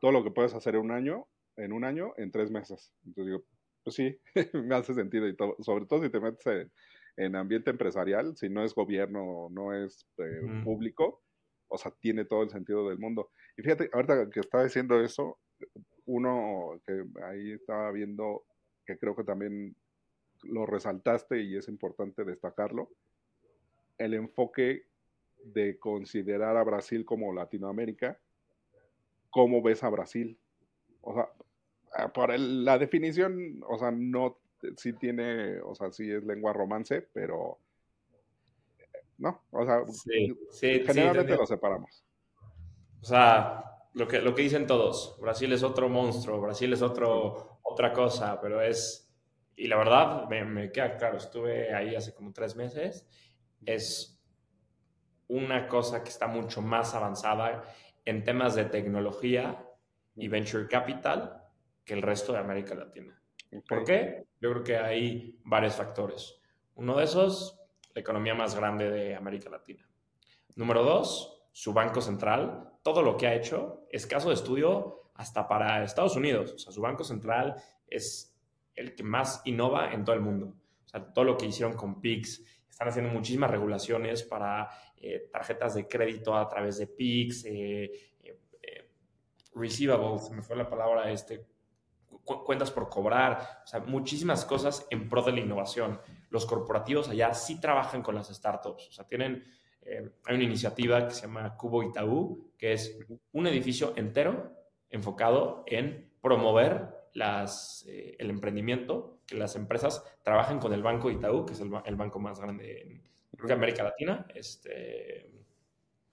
todo lo que puedes hacer en un año, en un año, en tres meses. Entonces digo, pues sí, <laughs> me hace sentido y todo, sobre todo si te metes en, ambiente empresarial, si no es gobierno, no es eh, público, o sea, tiene todo el sentido del mundo. Y fíjate, ahorita que estaba diciendo eso, uno que ahí estaba viendo, que creo que también lo resaltaste y es importante destacarlo, el enfoque de considerar a Brasil como Latinoamérica, ¿cómo ves a Brasil? O sea, ah, por la definición, o sea, no, sí tiene, o sea, sí es lengua romance, pero no, o sea, generalmente lo separamos. O sea, lo que, lo que dicen todos, Brasil es otro monstruo, Brasil es otro, otra cosa, pero es, y la verdad, me, me queda claro, estuve ahí hace como tres meses, es una cosa que está mucho más avanzada en temas de tecnología y venture capital que el resto de América Latina. ¿Por qué? Yo creo que hay varios factores. Uno de esos, la economía más grande de América Latina. Número dos, su banco central, todo lo que ha hecho es caso de estudio hasta para Estados Unidos. O sea, su banco central es el que más innova en todo el mundo. O sea, todo lo que hicieron con PIX, están haciendo muchísimas regulaciones para eh, tarjetas de crédito a través de PIX, eh, eh, receivables, me fue la palabra, este, cuentas por cobrar, o sea, muchísimas cosas en pro de la innovación. Los corporativos allá sí trabajan con las startups, o sea, tienen, hay una iniciativa que se llama Cubo Itaú, que es un edificio entero enfocado en promover las, el emprendimiento que las empresas trabajen con el Banco Itaú, que es el, banco más grande en América Latina, este,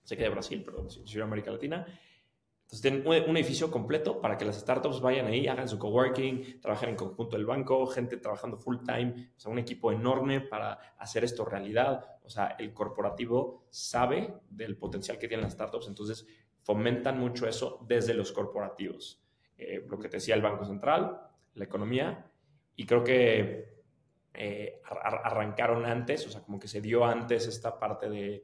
sé que de Brasil, pero sí, América Latina. Entonces tienen un, edificio completo para que las startups vayan ahí, hagan su coworking, trabajen en conjunto del banco, gente trabajando full time, o sea, un equipo enorme para hacer esto realidad. O sea, el corporativo sabe del potencial que tienen las startups, entonces fomentan mucho eso desde los corporativos. Eh, lo que te decía el Banco Central, la economía y creo que eh, arrancaron antes, o sea, como que se dio antes esta parte de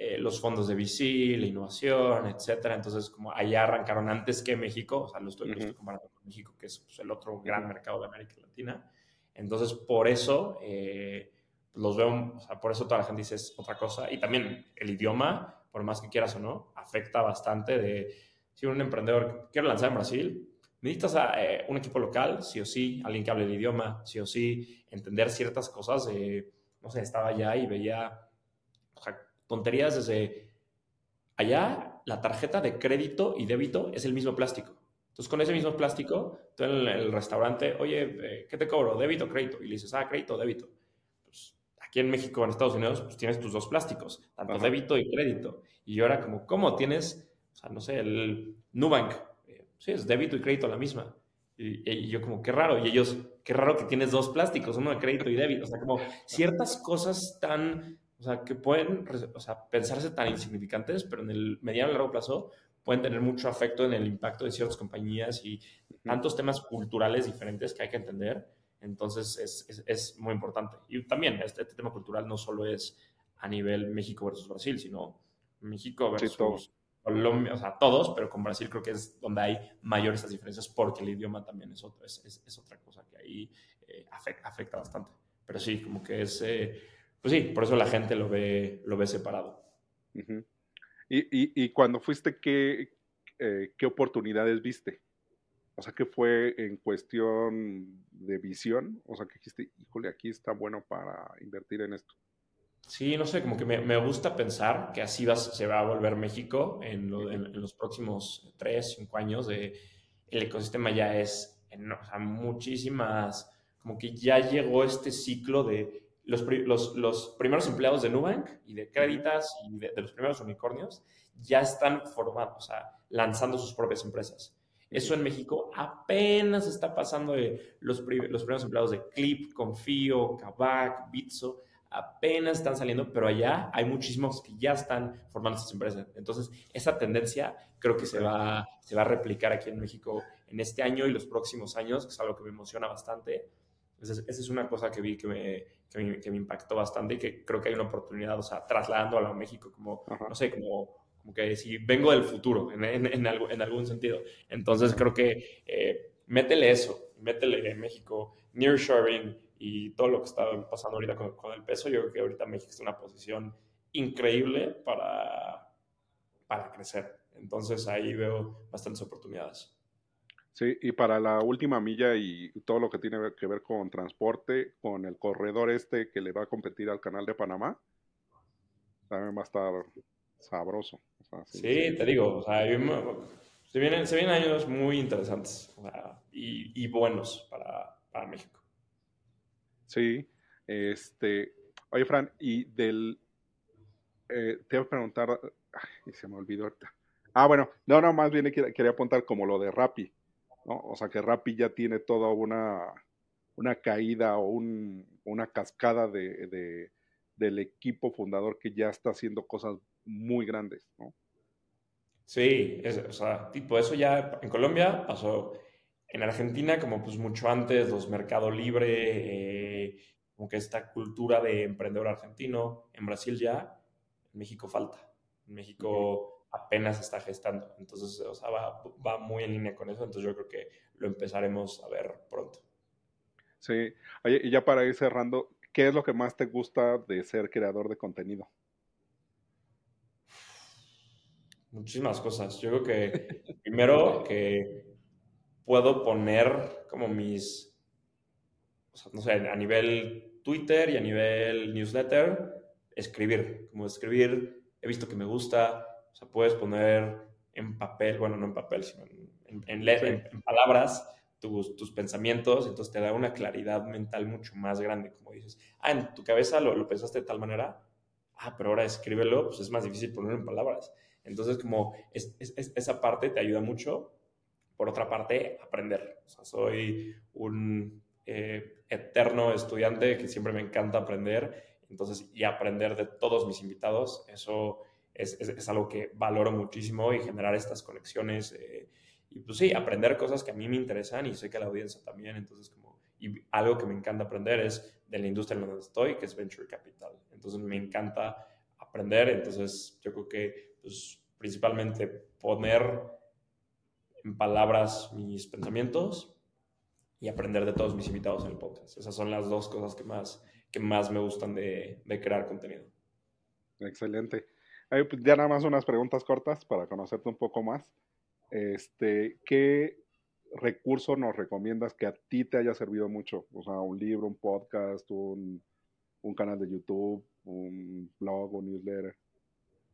eh, los fondos de VC, la innovación, etcétera. Entonces, como allá arrancaron antes que México, o sea, lo estoy, comparando con México, que es pues, el otro gran mercado de América Latina. Entonces, por eso eh, los veo, o sea, por eso toda la gente dice es otra cosa. Y también el idioma, por más que quieras o no, afecta bastante de si un emprendedor quiere lanzar en Brasil, necesitas a, eh, un equipo local, sí o sí, alguien que hable el idioma, sí o sí, entender ciertas cosas. no sé, estaba allá y veía tonterías desde allá, la tarjeta de crédito y débito es el mismo plástico. Entonces, con ese mismo plástico, tú en el, restaurante, oye, eh, ¿qué te cobro? ¿Débito o crédito? Y le dices, ah, crédito o débito. Pues aquí en México, en Estados Unidos, pues tienes tus dos plásticos, tanto débito y crédito. Y yo era como, ¿cómo tienes, o sea, no sé, el Nubank? sí, es débito y crédito la misma. Y, yo como, qué raro. Y ellos, qué raro que tienes dos plásticos, uno de crédito y débito. O sea, como ciertas cosas tan, o sea, que pueden, o sea, pensarse tan insignificantes, pero en el mediano y largo plazo pueden tener mucho afecto en el impacto de ciertas compañías y tantos temas culturales diferentes que hay que entender. Entonces, es, es, muy importante. Y también este, este, tema cultural no solo es a nivel México versus Brasil, sino México versus Colombia, o sea, todos, pero con Brasil creo que es donde hay mayores estas diferencias porque el idioma también es, otro, es, es, otra cosa que ahí eh, afecta, bastante. Pero sí, como que es, eh, pues sí, por eso la gente lo ve, lo ve separado. y, y, y, cuando fuiste, ¿qué, eh, ¿qué oportunidades viste? O sea, ¿qué fue en cuestión de visión? O sea, que dijiste, híjole, aquí está bueno para invertir en esto. Sí, no sé, como que me, gusta pensar que así va, se va a volver México en, los próximos tres, cinco años. De, el ecosistema ya es, en, o sea, muchísimas, como que ya llegó este ciclo de los, los, primeros empleados de Nubank y de Creditas y de, los primeros unicornios ya están formando, o sea, lanzando sus propias empresas. Eso en México apenas está pasando de los, los primeros empleados de Clip, Confío, Kavak, Bitso apenas están saliendo, pero allá hay muchísimos que ya están formando estas empresas. Entonces, esa tendencia creo que se va, se va a replicar aquí en México en este año y los próximos años, que es algo que me emociona bastante. Entonces, esa es una cosa que vi que me, que me, impactó bastante y que creo que hay una oportunidad, o sea, trasladándolo a México, como, no sé, como, como que si vengo del futuro, en, en, en, algo, en algún sentido. Entonces, creo que eh, métele eso, métele en México, nearshoring y todo lo que está pasando ahorita con, con, el peso. Yo creo que ahorita México está en una posición increíble para, para crecer. Entonces, ahí veo bastantes oportunidades. Sí, y para la última milla y todo lo que tiene que ver con transporte, con el corredor este que le va a competir al canal de Panamá, también va a estar sabroso. sí, te digo, o sea, se, vienen, se vienen años muy interesantes y, buenos para, para, México. Sí, este, oye Fran, y del, eh, te voy a preguntar, ay, se me olvidó ahorita. Ah, bueno, no, no, más bien quería, quería apuntar como lo de Rappi. O sea que Rappi ya tiene toda una, una caída o un, una cascada de, del equipo fundador que ya está haciendo cosas muy grandes, ¿no? Sí, o sea, tipo, eso ya en Colombia pasó. En Argentina, como pues mucho antes, los Mercado Libre, eh, como que esta cultura de emprendedor argentino. En Brasil ya, en México falta. En México apenas está gestando. Entonces, o sea, va, muy en línea con eso. Entonces, yo creo que lo empezaremos a ver pronto. Sí. Oye, y ya para ir cerrando, ¿qué es lo que más te gusta de ser creador de contenido? Muchísimas cosas. Yo creo que <laughs> primero que puedo poner como mis, o sea, no sé, a nivel Twitter y a nivel newsletter, escribir, como escribir, he visto que me gusta, sea, puedes poner en papel, bueno, no en papel, sino en, en, palabras tus, tus, pensamientos, entonces te da una claridad mental mucho más grande, como dices. Ah, en tu cabeza lo, lo pensaste de tal manera, ah, pero ahora escríbelo, pues es más difícil ponerlo en palabras. Entonces, como es, es, esa parte te ayuda mucho. Por otra parte, aprender. O sea, soy un eh, eterno estudiante que siempre me encanta aprender. Entonces, y aprender de todos mis invitados, eso es, algo que valoro muchísimo y generar estas conexiones. Eh, y pues sí, aprender cosas que a mí me interesan y sé que a la audiencia también. Entonces, como, y algo que me encanta aprender es de la industria en donde estoy, que es Venture Capital. Entonces, me encanta aprender. Entonces, yo creo que, pues, principalmente poner en palabras mis pensamientos y aprender de todos mis invitados en el podcast. Esas son las dos cosas que más, que más me gustan de, de crear contenido. Excelente. Pues, ya nada más unas preguntas cortas para conocerte un poco más. Este, ¿qué recurso nos recomiendas que a ti te haya servido mucho? O sea, un libro, un podcast, un, canal de YouTube, un blog, un newsletter.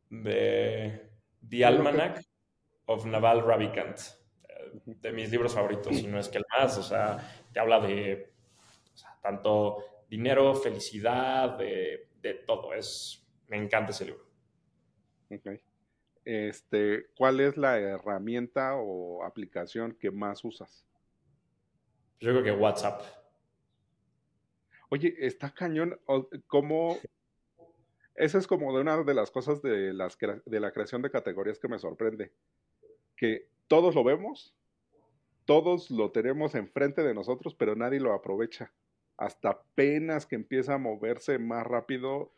De The Almanac of Naval Ravikant, de mis libros favoritos, y no es que el más, o sea, te habla de tanto dinero, felicidad, de, de todo. Es, me encanta ese libro. Okay. Este, ¿Cuál es la herramienta o aplicación que más usas? Yo creo que WhatsApp. Oye, está cañón. ¿Cómo? Esa es como de una de las cosas de, las, de la creación de categorías que me sorprende. Que todos lo vemos, todos lo tenemos enfrente de nosotros, pero nadie lo aprovecha. Hasta apenas que empieza a moverse más rápido,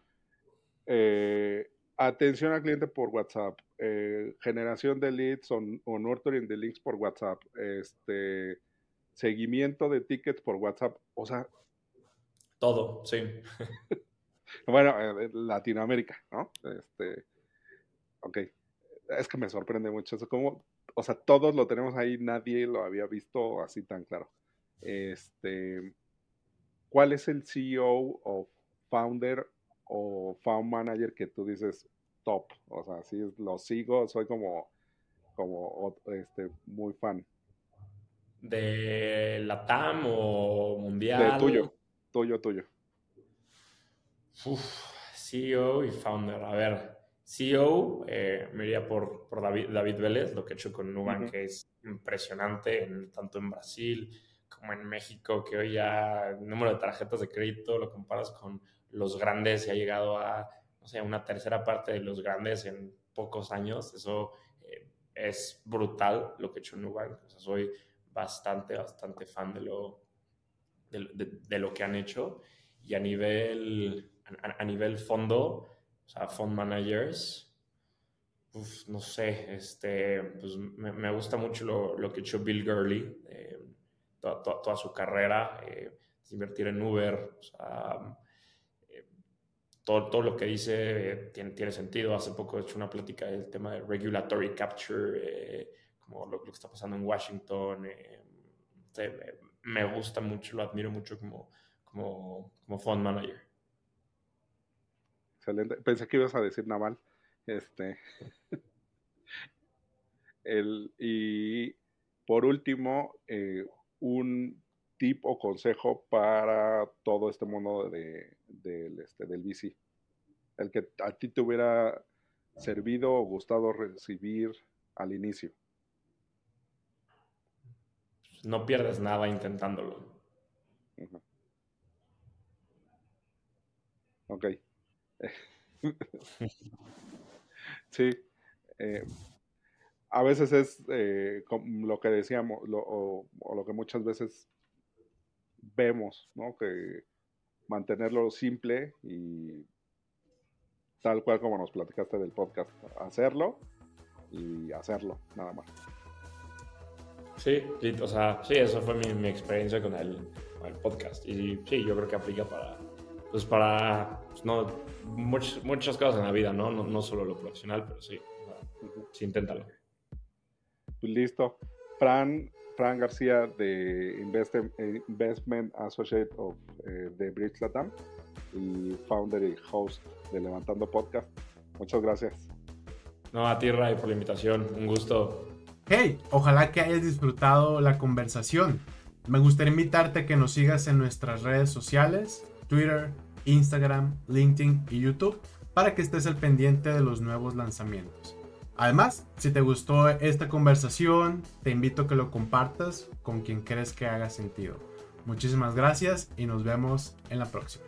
eh, Atención al cliente por WhatsApp, eh, generación de leads o, nurturing de links por WhatsApp, este, seguimiento de tickets por WhatsApp, o sea... Todo, sí. <laughs> bueno, eh, Latinoamérica, ¿no? Este, ok, es que me sorprende mucho eso, como, o sea, todos lo tenemos ahí, nadie lo había visto así tan claro. Este, ¿cuál es el CEO o founder o found manager que tú dices top? O sea, sí, lo sigo, soy como, como este, muy fan. ¿De la TAM o mundial? De tuyo, tuyo, tuyo. Uf, CEO y founder. A ver, CEO, eh, me iría por, por David, David, Vélez, lo que he hecho con Nubank, que es impresionante, tanto en Brasil como en México, que hoy ya el número de tarjetas de crédito lo comparas con los grandes y ha llegado a, no sé, una tercera parte de los grandes en pocos años. Eso eh, es brutal lo que ha hecho Nubank. Soy bastante, bastante fan de lo, de, lo que han hecho. Y a nivel, a, nivel fondo, o sea, fund managers, no sé, este, pues me, gusta mucho lo, lo, que ha hecho Bill Gurley, eh, toda, su carrera, eh, invertir en Uber, todo, todo lo que dice eh, tiene, tiene, sentido. Hace poco he hecho una plática del tema de regulatory capture, eh, como lo, que está pasando en Washington. Eh, me gusta mucho, lo admiro mucho como, como, como fund manager. Excelente. Pensé que ibas a decir Naval. Este. <laughs> El, y por último, un tip o consejo para todo este mundo de, este, del VC? El que a ti te hubiera servido o gustado recibir al inicio. No pierdes nada intentándolo. Ok. <laughs> sí. Eh, a veces es eh, lo que decíamos, o, o, lo que muchas veces vemos, ¿no? Que mantenerlo simple y tal cual como nos platicaste del podcast, hacerlo y hacerlo, nada más. Sí, o sea, sí, eso fue mi, experiencia con el, podcast. Y sí, yo creo que aplica para, pues para, pues no, muchas, cosas en la vida, ¿no? No, solo lo profesional, pero sí, sí, inténtalo. Pues listo. Fran, Fran García de Investment Associate of eh, de Bridge Latam y founder y host de Levantando Podcast. Muchas gracias. No, a ti Ray por la invitación, un gusto. Hey, ojalá que hayas disfrutado la conversación. Me gustaría invitarte a que nos sigas en nuestras redes sociales, Twitter, Instagram, LinkedIn y YouTube, para que estés al pendiente de los nuevos lanzamientos. Además, si te gustó esta conversación, te invito a que lo compartas con quien crees que haga sentido. Muchísimas gracias y nos vemos en la próxima.